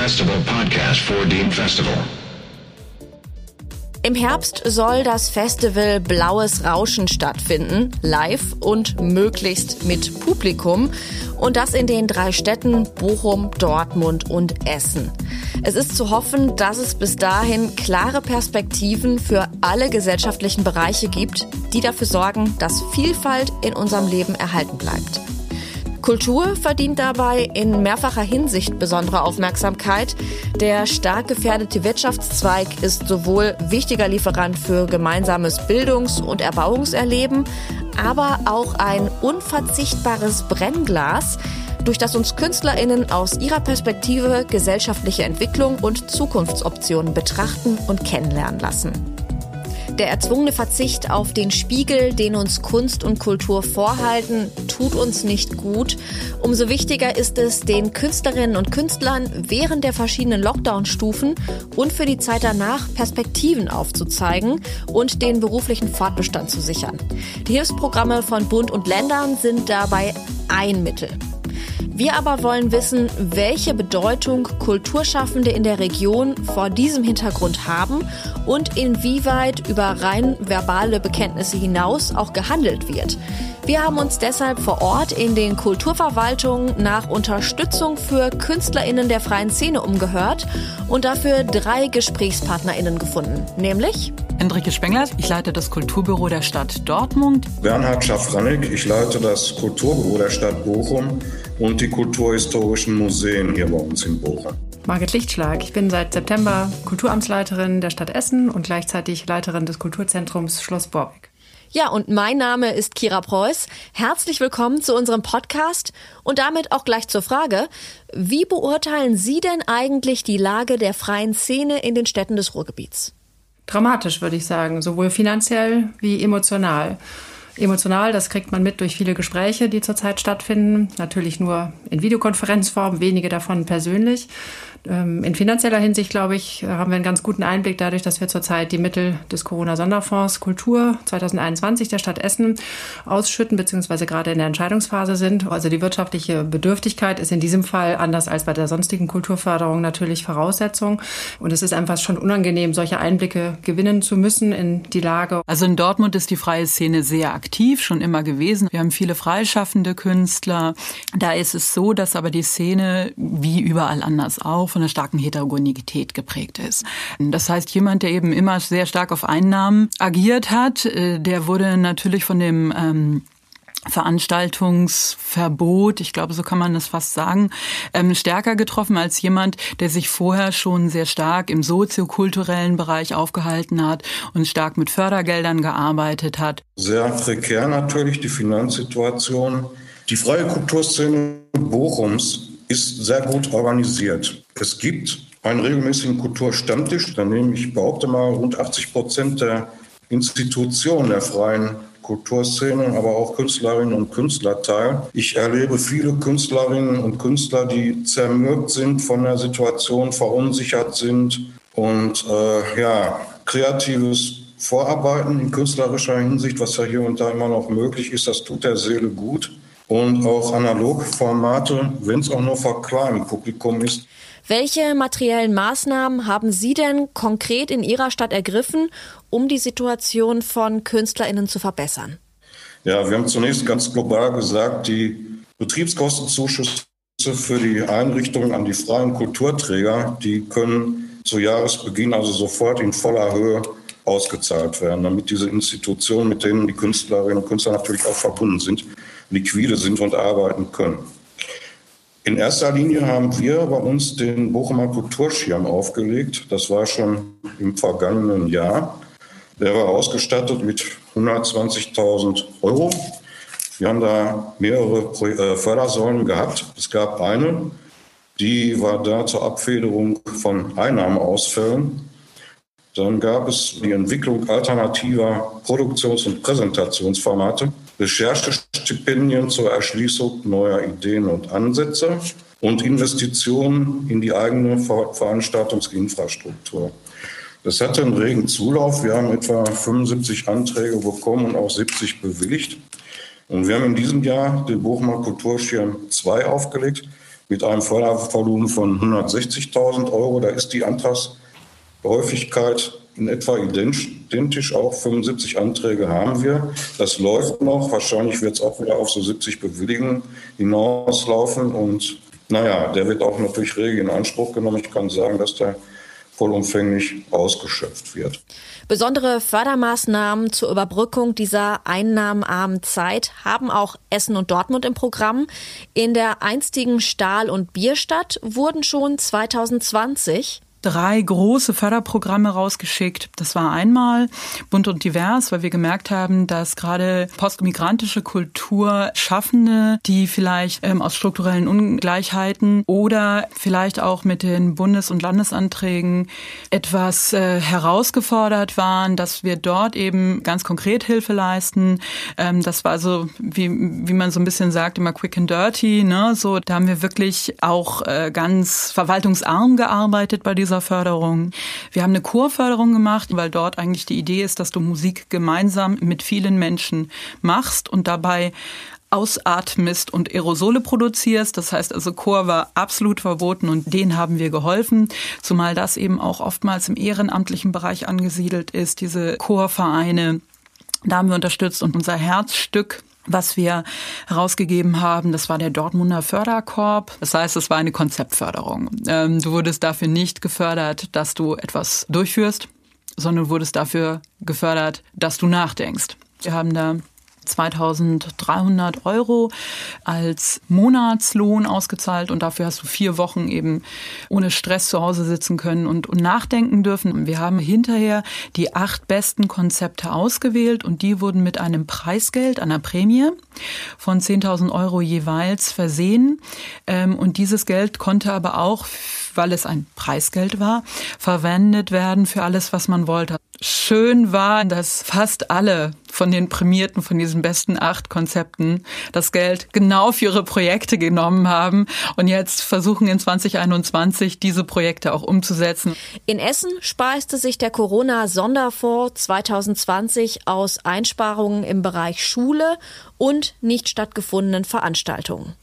Festival podcast for Dean Festival. Im Herbst soll das Festival Blaues Rauschen stattfinden, live und möglichst mit Publikum. Und das in den drei Städten Bochum, Dortmund und Essen. Es ist zu hoffen, dass es bis dahin klare Perspektiven für alle gesellschaftlichen Bereiche gibt, die dafür sorgen, dass Vielfalt in unserem Leben erhalten bleibt. Kultur verdient dabei in mehrfacher Hinsicht besondere Aufmerksamkeit. Der stark gefährdete Wirtschaftszweig ist sowohl wichtiger Lieferant für gemeinsames Bildungs- und Erbauungserleben, aber auch ein unverzichtbares Brennglas, durch das uns Künstlerinnen aus ihrer Perspektive gesellschaftliche Entwicklung und Zukunftsoptionen betrachten und kennenlernen lassen. Der erzwungene Verzicht auf den Spiegel, den uns Kunst und Kultur vorhalten, tut uns nicht gut. Umso wichtiger ist es, den Künstlerinnen und Künstlern während der verschiedenen Lockdown-Stufen und für die Zeit danach Perspektiven aufzuzeigen und den beruflichen Fortbestand zu sichern. Die Hilfsprogramme von Bund und Ländern sind dabei ein Mittel. Wir aber wollen wissen, welche Bedeutung Kulturschaffende in der Region vor diesem Hintergrund haben und inwieweit über rein verbale Bekenntnisse hinaus auch gehandelt wird. Wir haben uns deshalb vor Ort in den Kulturverwaltungen nach Unterstützung für KünstlerInnen der freien Szene umgehört und dafür drei GesprächspartnerInnen gefunden, nämlich Hendrike Spengler, ich leite das Kulturbüro der Stadt Dortmund. Bernhard Schafranek, ich leite das Kulturbüro der Stadt Bochum und die kulturhistorischen Museen hier bei uns in Bochum. Margit Lichtschlag, ich bin seit September Kulturamtsleiterin der Stadt Essen und gleichzeitig Leiterin des Kulturzentrums Schloss Borbeck. Ja, und mein Name ist Kira Preuß. Herzlich willkommen zu unserem Podcast und damit auch gleich zur Frage, wie beurteilen Sie denn eigentlich die Lage der freien Szene in den Städten des Ruhrgebiets? Dramatisch, würde ich sagen, sowohl finanziell wie emotional. Emotional, das kriegt man mit durch viele Gespräche, die zurzeit stattfinden. Natürlich nur in Videokonferenzform, wenige davon persönlich. Ähm, in finanzieller Hinsicht, glaube ich, haben wir einen ganz guten Einblick dadurch, dass wir zurzeit die Mittel des Corona-Sonderfonds Kultur 2021 der Stadt Essen ausschütten, beziehungsweise gerade in der Entscheidungsphase sind. Also die wirtschaftliche Bedürftigkeit ist in diesem Fall anders als bei der sonstigen Kulturförderung natürlich Voraussetzung. Und es ist einfach schon unangenehm, solche Einblicke gewinnen zu müssen in die Lage. Also in Dortmund ist die freie Szene sehr aktiv, schon immer gewesen. Wir haben viele freischaffende Künstler. Da ist es so, dass aber die Szene wie überall anders auch von einer starken Heterogenität geprägt ist. Das heißt, jemand, der eben immer sehr stark auf Einnahmen agiert hat, äh, der wurde natürlich von dem ähm, Veranstaltungsverbot, ich glaube, so kann man das fast sagen, ähm, stärker getroffen als jemand, der sich vorher schon sehr stark im soziokulturellen Bereich aufgehalten hat und stark mit Fördergeldern gearbeitet hat. Sehr prekär natürlich die Finanzsituation. Die freie Kulturszene Bochums ist sehr gut organisiert. Es gibt einen regelmäßigen Kulturstammtisch, da nehme ich behaupte mal rund 80 Prozent der Institutionen der freien Kulturszene, aber auch Künstlerinnen und Künstler teil. Ich erlebe viele Künstlerinnen und Künstler, die zermürbt sind von der Situation, verunsichert sind und äh, ja, kreatives Vorarbeiten in künstlerischer Hinsicht, was ja hier und da immer noch möglich ist, das tut der Seele gut und auch Analogformate, wenn es auch nur vor kleinem Publikum ist. Welche materiellen Maßnahmen haben Sie denn konkret in Ihrer Stadt ergriffen, um die Situation von KünstlerInnen zu verbessern? Ja, wir haben zunächst ganz global gesagt, die Betriebskostenzuschüsse für die Einrichtungen an die freien Kulturträger, die können zu Jahresbeginn also sofort in voller Höhe ausgezahlt werden, damit diese Institutionen, mit denen die Künstlerinnen und Künstler natürlich auch verbunden sind, liquide sind und arbeiten können. In erster Linie haben wir bei uns den Bochumer Kulturschirm aufgelegt. Das war schon im vergangenen Jahr. Der war ausgestattet mit 120.000 Euro. Wir haben da mehrere äh, Fördersäulen gehabt. Es gab eine, die war da zur Abfederung von Einnahmeausfällen. Dann gab es die Entwicklung alternativer Produktions- und Präsentationsformate. Recherchestipendien zur Erschließung neuer Ideen und Ansätze und Investitionen in die eigene Veranstaltungsinfrastruktur. Das hatte einen regen Zulauf. Wir haben etwa 75 Anträge bekommen und auch 70 bewilligt. Und wir haben in diesem Jahr den Bochumer Kulturschirm 2 aufgelegt. mit einem Fördervolumen von 160.000 Euro. Da ist die Antragshäufigkeit in etwa identisch, auch 75 Anträge haben wir. Das läuft noch. Wahrscheinlich wird es auch wieder auf so 70 Bewilligungen hinauslaufen. Und naja, der wird auch natürlich rege in Anspruch genommen. Ich kann sagen, dass der vollumfänglich ausgeschöpft wird. Besondere Fördermaßnahmen zur Überbrückung dieser einnahmenarmen Zeit haben auch Essen und Dortmund im Programm. In der einstigen Stahl- und Bierstadt wurden schon 2020 drei große Förderprogramme rausgeschickt. Das war einmal bunt und divers, weil wir gemerkt haben, dass gerade postmigrantische Kulturschaffende, die vielleicht ähm, aus strukturellen Ungleichheiten oder vielleicht auch mit den Bundes- und Landesanträgen etwas äh, herausgefordert waren, dass wir dort eben ganz konkret Hilfe leisten. Ähm, das war also, wie, wie man so ein bisschen sagt, immer quick and dirty. Ne? So, da haben wir wirklich auch äh, ganz verwaltungsarm gearbeitet bei diesem dieser Förderung. Wir haben eine Chorförderung gemacht, weil dort eigentlich die Idee ist, dass du Musik gemeinsam mit vielen Menschen machst und dabei ausatmest und Aerosole produzierst. Das heißt also, Chor war absolut verboten und denen haben wir geholfen, zumal das eben auch oftmals im ehrenamtlichen Bereich angesiedelt ist, diese Chorvereine. Da haben wir unterstützt und unser Herzstück was wir herausgegeben haben. Das war der Dortmunder Förderkorb. Das heißt, es war eine Konzeptförderung. Ähm, du wurdest dafür nicht gefördert, dass du etwas durchführst, sondern wurdest dafür gefördert, dass du nachdenkst. Wir haben da 2300 Euro als Monatslohn ausgezahlt und dafür hast du vier Wochen eben ohne Stress zu Hause sitzen können und, und nachdenken dürfen. Wir haben hinterher die acht besten Konzepte ausgewählt und die wurden mit einem Preisgeld, einer Prämie von 10.000 Euro jeweils versehen. Ähm, und dieses Geld konnte aber auch weil es ein Preisgeld war, verwendet werden für alles, was man wollte. Schön war, dass fast alle von den Prämierten, von diesen besten acht Konzepten, das Geld genau für ihre Projekte genommen haben und jetzt versuchen in 2021 diese Projekte auch umzusetzen. In Essen speiste sich der Corona-Sonderfonds 2020 aus Einsparungen im Bereich Schule und nicht stattgefundenen Veranstaltungen.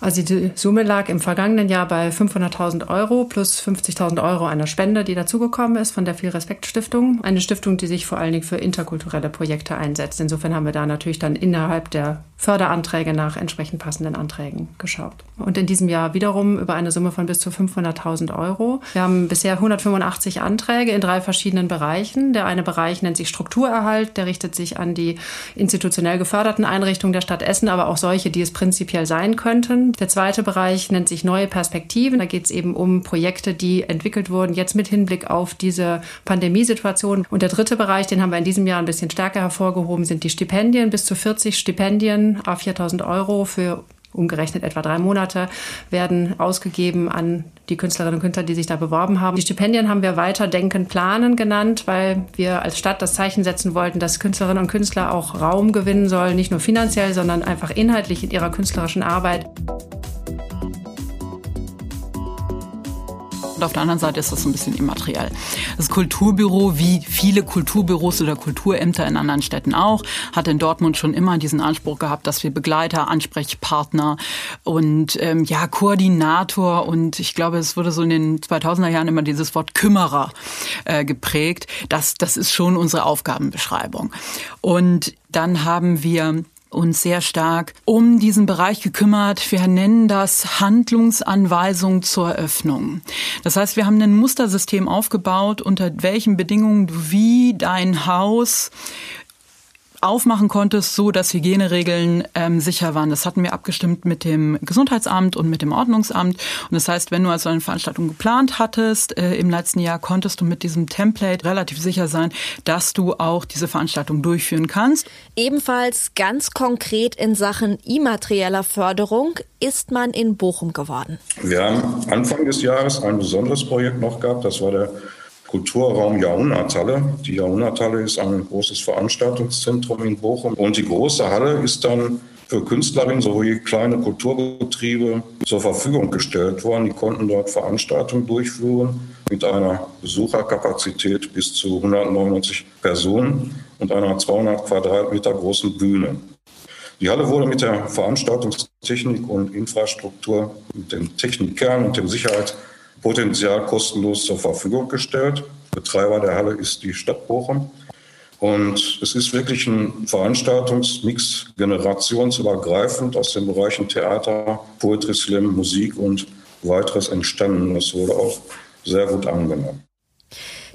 Also die Summe lag im vergangenen Jahr bei 500.000 Euro plus 50.000 Euro einer Spende, die dazugekommen ist von der Viel Respekt Stiftung. Eine Stiftung, die sich vor allen Dingen für interkulturelle Projekte einsetzt. Insofern haben wir da natürlich dann innerhalb der Förderanträge nach entsprechend passenden Anträgen geschaut. Und in diesem Jahr wiederum über eine Summe von bis zu 500.000 Euro. Wir haben bisher 185 Anträge in drei verschiedenen Bereichen. Der eine Bereich nennt sich Strukturerhalt. Der richtet sich an die institutionell geförderten Einrichtungen der Stadt Essen, aber auch solche, die es prinzipiell sein könnten. Der zweite Bereich nennt sich neue Perspektiven. Da geht es eben um Projekte, die entwickelt wurden, jetzt mit Hinblick auf diese Pandemiesituation. Und der dritte Bereich, den haben wir in diesem Jahr ein bisschen stärker hervorgehoben, sind die Stipendien. Bis zu 40 Stipendien, a 4.000 Euro für umgerechnet etwa drei Monate, werden ausgegeben an die Künstlerinnen und Künstler, die sich da beworben haben. Die Stipendien haben wir weiter Denken, Planen genannt, weil wir als Stadt das Zeichen setzen wollten, dass Künstlerinnen und Künstler auch Raum gewinnen sollen, nicht nur finanziell, sondern einfach inhaltlich in ihrer künstlerischen Arbeit. Und auf der anderen Seite ist das ein bisschen immateriell. Das Kulturbüro, wie viele Kulturbüros oder Kulturämter in anderen Städten auch, hat in Dortmund schon immer diesen Anspruch gehabt, dass wir Begleiter, Ansprechpartner und ähm, ja Koordinator und ich glaube, es wurde so in den 2000er Jahren immer dieses Wort Kümmerer äh, geprägt. Das, das ist schon unsere Aufgabenbeschreibung. Und dann haben wir uns sehr stark um diesen Bereich gekümmert. Wir nennen das Handlungsanweisung zur Öffnung. Das heißt, wir haben ein Mustersystem aufgebaut, unter welchen Bedingungen du wie dein Haus aufmachen konntest, so dass Hygieneregeln ähm, sicher waren. Das hatten wir abgestimmt mit dem Gesundheitsamt und mit dem Ordnungsamt. Und das heißt, wenn du also eine Veranstaltung geplant hattest äh, im letzten Jahr, konntest du mit diesem Template relativ sicher sein, dass du auch diese Veranstaltung durchführen kannst. Ebenfalls ganz konkret in Sachen immaterieller Förderung ist man in Bochum geworden. Wir haben Anfang des Jahres ein besonderes Projekt noch gehabt. Das war der Kulturraum Jahrhunderthalle. Die Jahrhunderthalle ist ein großes Veranstaltungszentrum in Bochum. Und die große Halle ist dann für Künstlerinnen sowie kleine Kulturbetriebe zur Verfügung gestellt worden. Die konnten dort Veranstaltungen durchführen mit einer Besucherkapazität bis zu 199 Personen und einer 200 Quadratmeter großen Bühne. Die Halle wurde mit der Veranstaltungstechnik und Infrastruktur, mit dem Technikkern und dem Sicherheitspotenzial kostenlos zur Verfügung gestellt. Betreiber der Halle ist die Stadt Bochum. Und es ist wirklich ein Veranstaltungsmix generationsübergreifend aus den Bereichen Theater, Poetry Slam, Musik und weiteres entstanden. Das wurde auch sehr gut angenommen.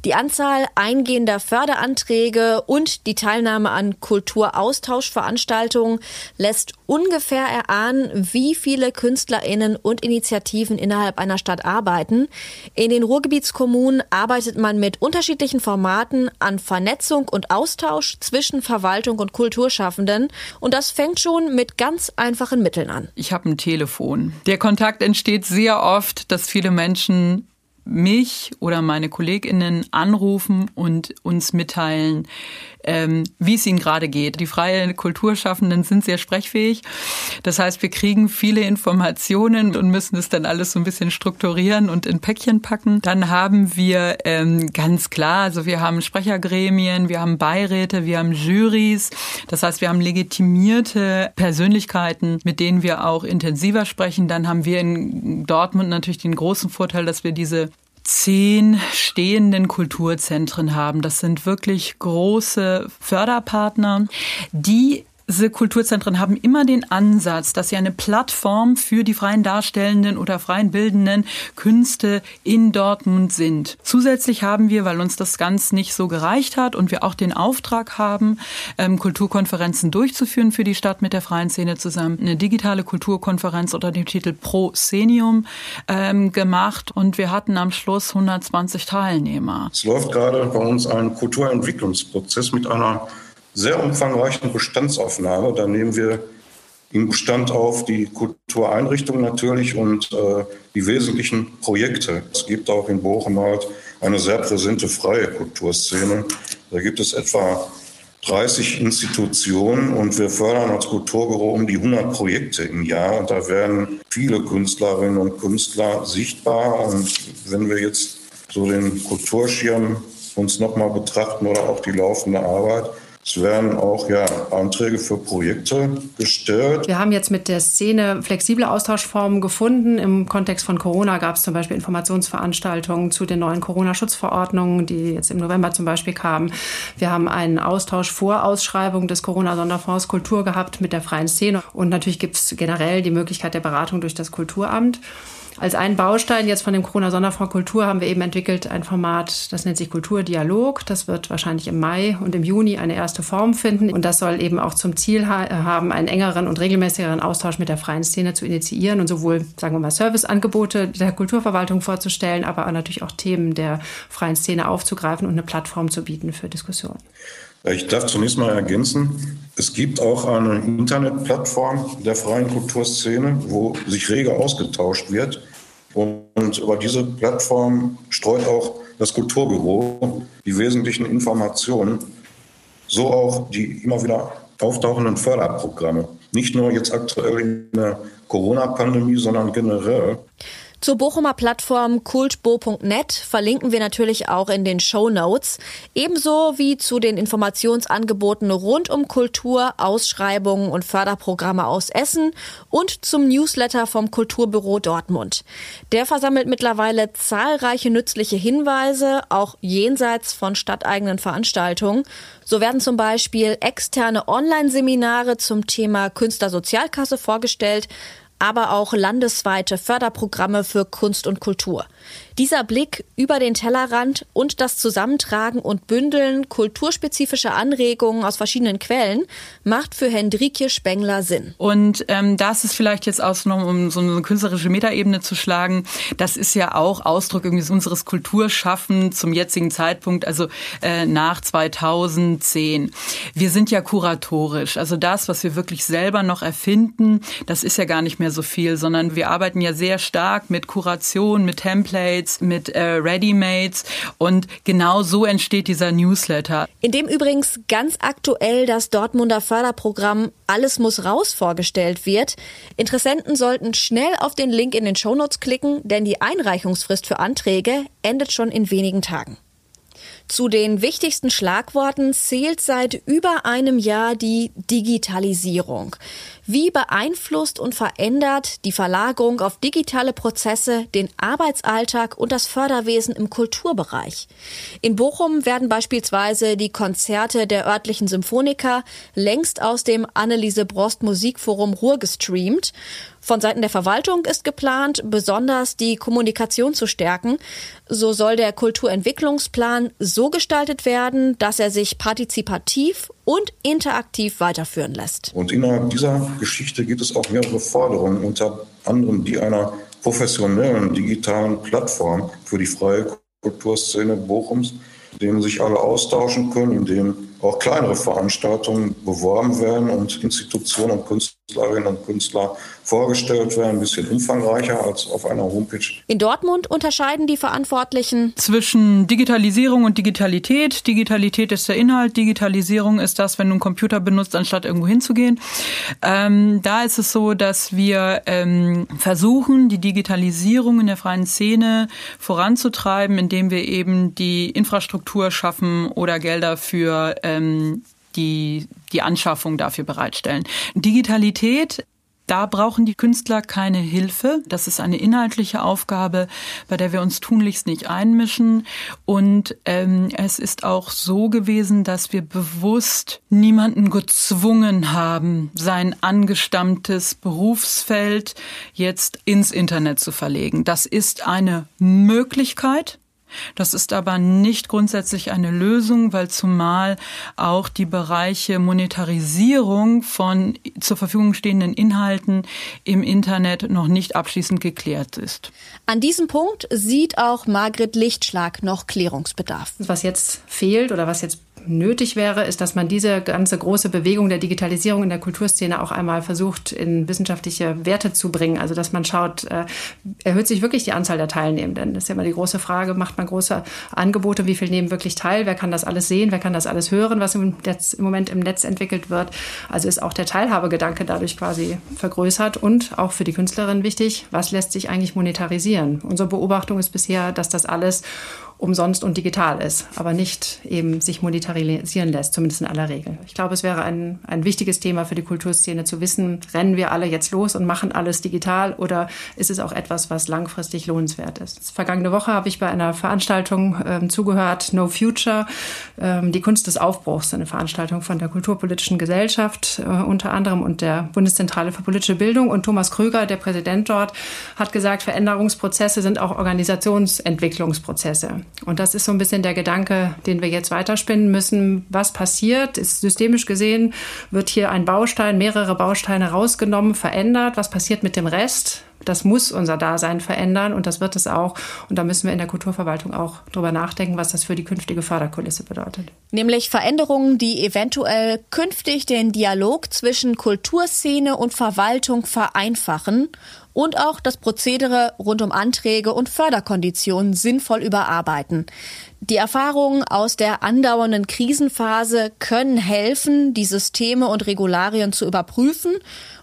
Die Anzahl eingehender Förderanträge und die Teilnahme an Kulturaustauschveranstaltungen lässt ungefähr erahnen, wie viele KünstlerInnen und Initiativen innerhalb einer Stadt arbeiten. In den Ruhrgebietskommunen arbeitet man mit unterschiedlichen Formaten an Vernetzung und Austausch zwischen Verwaltung und Kulturschaffenden. Und das fängt schon mit ganz einfachen Mitteln an. Ich habe ein Telefon. Der Kontakt entsteht sehr oft, dass viele Menschen mich oder meine Kolleginnen anrufen und uns mitteilen, ähm, wie es ihnen gerade geht. Die freien Kulturschaffenden sind sehr sprechfähig. Das heißt, wir kriegen viele Informationen und müssen es dann alles so ein bisschen strukturieren und in Päckchen packen. Dann haben wir ähm, ganz klar, also wir haben Sprechergremien, wir haben Beiräte, wir haben Juries. Das heißt, wir haben legitimierte Persönlichkeiten, mit denen wir auch intensiver sprechen. Dann haben wir in Dortmund natürlich den großen Vorteil, dass wir diese zehn stehenden Kulturzentren haben. Das sind wirklich große Förderpartner, die diese Kulturzentren haben immer den Ansatz, dass sie eine Plattform für die freien darstellenden oder freien bildenden Künste in Dortmund sind. Zusätzlich haben wir, weil uns das ganz nicht so gereicht hat und wir auch den Auftrag haben, ähm, Kulturkonferenzen durchzuführen für die Stadt mit der freien Szene zusammen, eine digitale Kulturkonferenz unter dem Titel Pro Senium ähm, gemacht und wir hatten am Schluss 120 Teilnehmer. Es läuft gerade bei uns ein Kulturentwicklungsprozess mit einer sehr umfangreichen Bestandsaufnahme. Da nehmen wir im Bestand auf die Kultureinrichtungen natürlich und äh, die wesentlichen Projekte. Es gibt auch in Bochum halt eine sehr präsente freie Kulturszene. Da gibt es etwa 30 Institutionen und wir fördern als Kulturbüro um die 100 Projekte im Jahr. Und da werden viele Künstlerinnen und Künstler sichtbar. Und wenn wir jetzt so den Kulturschirm uns nochmal betrachten oder auch die laufende Arbeit, es werden auch ja, Anträge für Projekte gestellt. Wir haben jetzt mit der Szene flexible Austauschformen gefunden. Im Kontext von Corona gab es zum Beispiel Informationsveranstaltungen zu den neuen Corona-Schutzverordnungen, die jetzt im November zum Beispiel kamen. Wir haben einen Austausch vor Ausschreibung des Corona-Sonderfonds Kultur gehabt mit der freien Szene. Und natürlich gibt es generell die Möglichkeit der Beratung durch das Kulturamt. Als einen Baustein jetzt von dem Corona-Sonderfonds Kultur haben wir eben entwickelt ein Format, das nennt sich Kulturdialog. Das wird wahrscheinlich im Mai und im Juni eine erste Form finden. Und das soll eben auch zum Ziel ha haben, einen engeren und regelmäßigeren Austausch mit der freien Szene zu initiieren und sowohl, sagen wir mal, Serviceangebote der Kulturverwaltung vorzustellen, aber auch natürlich auch Themen der freien Szene aufzugreifen und eine Plattform zu bieten für Diskussionen. Ich darf zunächst mal ergänzen, es gibt auch eine Internetplattform der freien Kulturszene, wo sich rege ausgetauscht wird. Und über diese Plattform streut auch das Kulturbüro die wesentlichen Informationen, so auch die immer wieder auftauchenden Förderprogramme. Nicht nur jetzt aktuell in der Corona-Pandemie, sondern generell. Zur Bochumer Plattform kultbo.net verlinken wir natürlich auch in den Show Notes, ebenso wie zu den Informationsangeboten rund um Kultur, Ausschreibungen und Förderprogramme aus Essen und zum Newsletter vom Kulturbüro Dortmund. Der versammelt mittlerweile zahlreiche nützliche Hinweise, auch jenseits von stadteigenen Veranstaltungen. So werden zum Beispiel externe Online-Seminare zum Thema Künstlersozialkasse vorgestellt, aber auch landesweite Förderprogramme für Kunst und Kultur. Dieser Blick über den Tellerrand und das Zusammentragen und Bündeln kulturspezifischer Anregungen aus verschiedenen Quellen macht für Hendrikje Spengler Sinn. Und ähm, das ist vielleicht jetzt noch, um so eine künstlerische Metaebene zu schlagen, das ist ja auch Ausdruck irgendwie unseres Kulturschaffens zum jetzigen Zeitpunkt, also äh, nach 2010. Wir sind ja kuratorisch, also das, was wir wirklich selber noch erfinden, das ist ja gar nicht mehr so viel, sondern wir arbeiten ja sehr stark mit Kuration, mit Templates, Templates, mit äh, Readymates und genau so entsteht dieser Newsletter. In dem übrigens ganz aktuell das Dortmunder Förderprogramm Alles muss raus vorgestellt wird. Interessenten sollten schnell auf den Link in den Shownotes klicken, denn die Einreichungsfrist für Anträge endet schon in wenigen Tagen. Zu den wichtigsten Schlagworten zählt seit über einem Jahr die Digitalisierung. Wie beeinflusst und verändert die Verlagerung auf digitale Prozesse den Arbeitsalltag und das Förderwesen im Kulturbereich? In Bochum werden beispielsweise die Konzerte der örtlichen Symphoniker längst aus dem Anneliese Brost Musikforum Ruhr gestreamt. Von Seiten der Verwaltung ist geplant, besonders die Kommunikation zu stärken. So soll der Kulturentwicklungsplan so gestaltet werden, dass er sich partizipativ und interaktiv weiterführen lässt. Und innerhalb dieser Geschichte gibt es auch mehrere Forderungen, unter anderem die einer professionellen digitalen Plattform für die freie Kulturszene Bochums, in denen sich alle austauschen können, in denen auch kleinere Veranstaltungen beworben werden und Institutionen und Künstlerinnen und Künstler vorgestellt werden, ein bisschen umfangreicher als auf einer Homepage. In Dortmund unterscheiden die Verantwortlichen zwischen Digitalisierung und Digitalität. Digitalität ist der Inhalt, Digitalisierung ist das, wenn du einen Computer benutzt, anstatt irgendwo hinzugehen. Ähm, da ist es so, dass wir ähm, versuchen, die Digitalisierung in der freien Szene voranzutreiben, indem wir eben die Infrastruktur schaffen oder Gelder für ähm, die, die Anschaffung dafür bereitstellen. Digitalität da brauchen die Künstler keine Hilfe. Das ist eine inhaltliche Aufgabe, bei der wir uns tunlichst nicht einmischen. Und ähm, es ist auch so gewesen, dass wir bewusst niemanden gezwungen haben, sein angestammtes Berufsfeld jetzt ins Internet zu verlegen. Das ist eine Möglichkeit. Das ist aber nicht grundsätzlich eine Lösung, weil zumal auch die Bereiche Monetarisierung von zur Verfügung stehenden Inhalten im Internet noch nicht abschließend geklärt ist. An diesem Punkt sieht auch Margret Lichtschlag noch Klärungsbedarf. Was jetzt fehlt oder was jetzt nötig wäre, ist, dass man diese ganze große Bewegung der Digitalisierung in der Kulturszene auch einmal versucht, in wissenschaftliche Werte zu bringen. Also, dass man schaut, äh, erhöht sich wirklich die Anzahl der Teilnehmenden? Das ist ja immer die große Frage, macht man große Angebote, wie viel nehmen wirklich teil? Wer kann das alles sehen? Wer kann das alles hören, was im, Netz, im Moment im Netz entwickelt wird? Also ist auch der Teilhabegedanke dadurch quasi vergrößert und auch für die Künstlerin wichtig, was lässt sich eigentlich monetarisieren? Unsere Beobachtung ist bisher, dass das alles umsonst und digital ist, aber nicht eben sich monetarisieren lässt, zumindest in aller Regel. Ich glaube, es wäre ein, ein wichtiges Thema für die Kulturszene zu wissen, rennen wir alle jetzt los und machen alles digital oder ist es auch etwas, was langfristig lohnenswert ist? Vergangene Woche habe ich bei einer Veranstaltung ähm, zugehört, No Future, ähm, die Kunst des Aufbruchs, eine Veranstaltung von der Kulturpolitischen Gesellschaft äh, unter anderem und der Bundeszentrale für politische Bildung und Thomas Krüger, der Präsident dort, hat gesagt, Veränderungsprozesse sind auch Organisationsentwicklungsprozesse. Und das ist so ein bisschen der Gedanke, den wir jetzt weiterspinnen müssen. Was passiert? Ist systemisch gesehen, wird hier ein Baustein, mehrere Bausteine rausgenommen, verändert. Was passiert mit dem Rest? Das muss unser Dasein verändern und das wird es auch. Und da müssen wir in der Kulturverwaltung auch drüber nachdenken, was das für die künftige Förderkulisse bedeutet. Nämlich Veränderungen, die eventuell künftig den Dialog zwischen Kulturszene und Verwaltung vereinfachen und auch das Prozedere rund um Anträge und Förderkonditionen sinnvoll überarbeiten. Die Erfahrungen aus der andauernden Krisenphase können helfen, die Systeme und Regularien zu überprüfen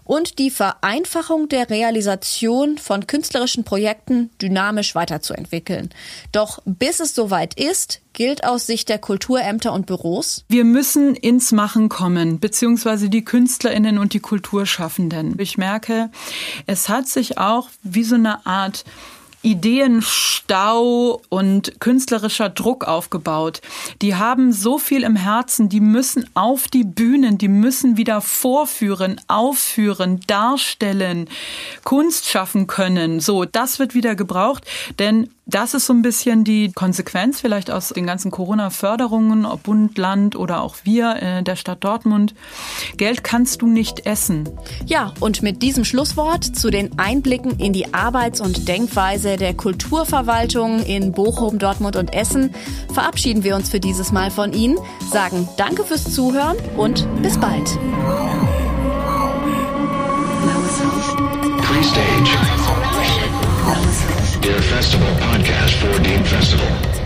und die Vereinfachung der Realisation von künstlerischen Projekten dynamisch weiterzuentwickeln. Doch bis es soweit ist, gilt aus Sicht der Kulturämter und Büros? Wir müssen ins Machen kommen, beziehungsweise die Künstlerinnen und die Kulturschaffenden. Ich merke, es hat sich auch wie so eine Art Ideenstau und künstlerischer Druck aufgebaut. Die haben so viel im Herzen, die müssen auf die Bühnen, die müssen wieder vorführen, aufführen, darstellen, Kunst schaffen können. So, das wird wieder gebraucht, denn das ist so ein bisschen die Konsequenz vielleicht aus den ganzen Corona-Förderungen, ob Bund, Land oder auch wir äh, der Stadt Dortmund. Geld kannst du nicht essen. Ja, und mit diesem Schlusswort zu den Einblicken in die Arbeits- und Denkweise der Kulturverwaltung in Bochum, Dortmund und Essen verabschieden wir uns für dieses Mal von Ihnen, sagen Danke fürs Zuhören und bis bald. Pre-stage. Dear Festival podcast for Dean Festival.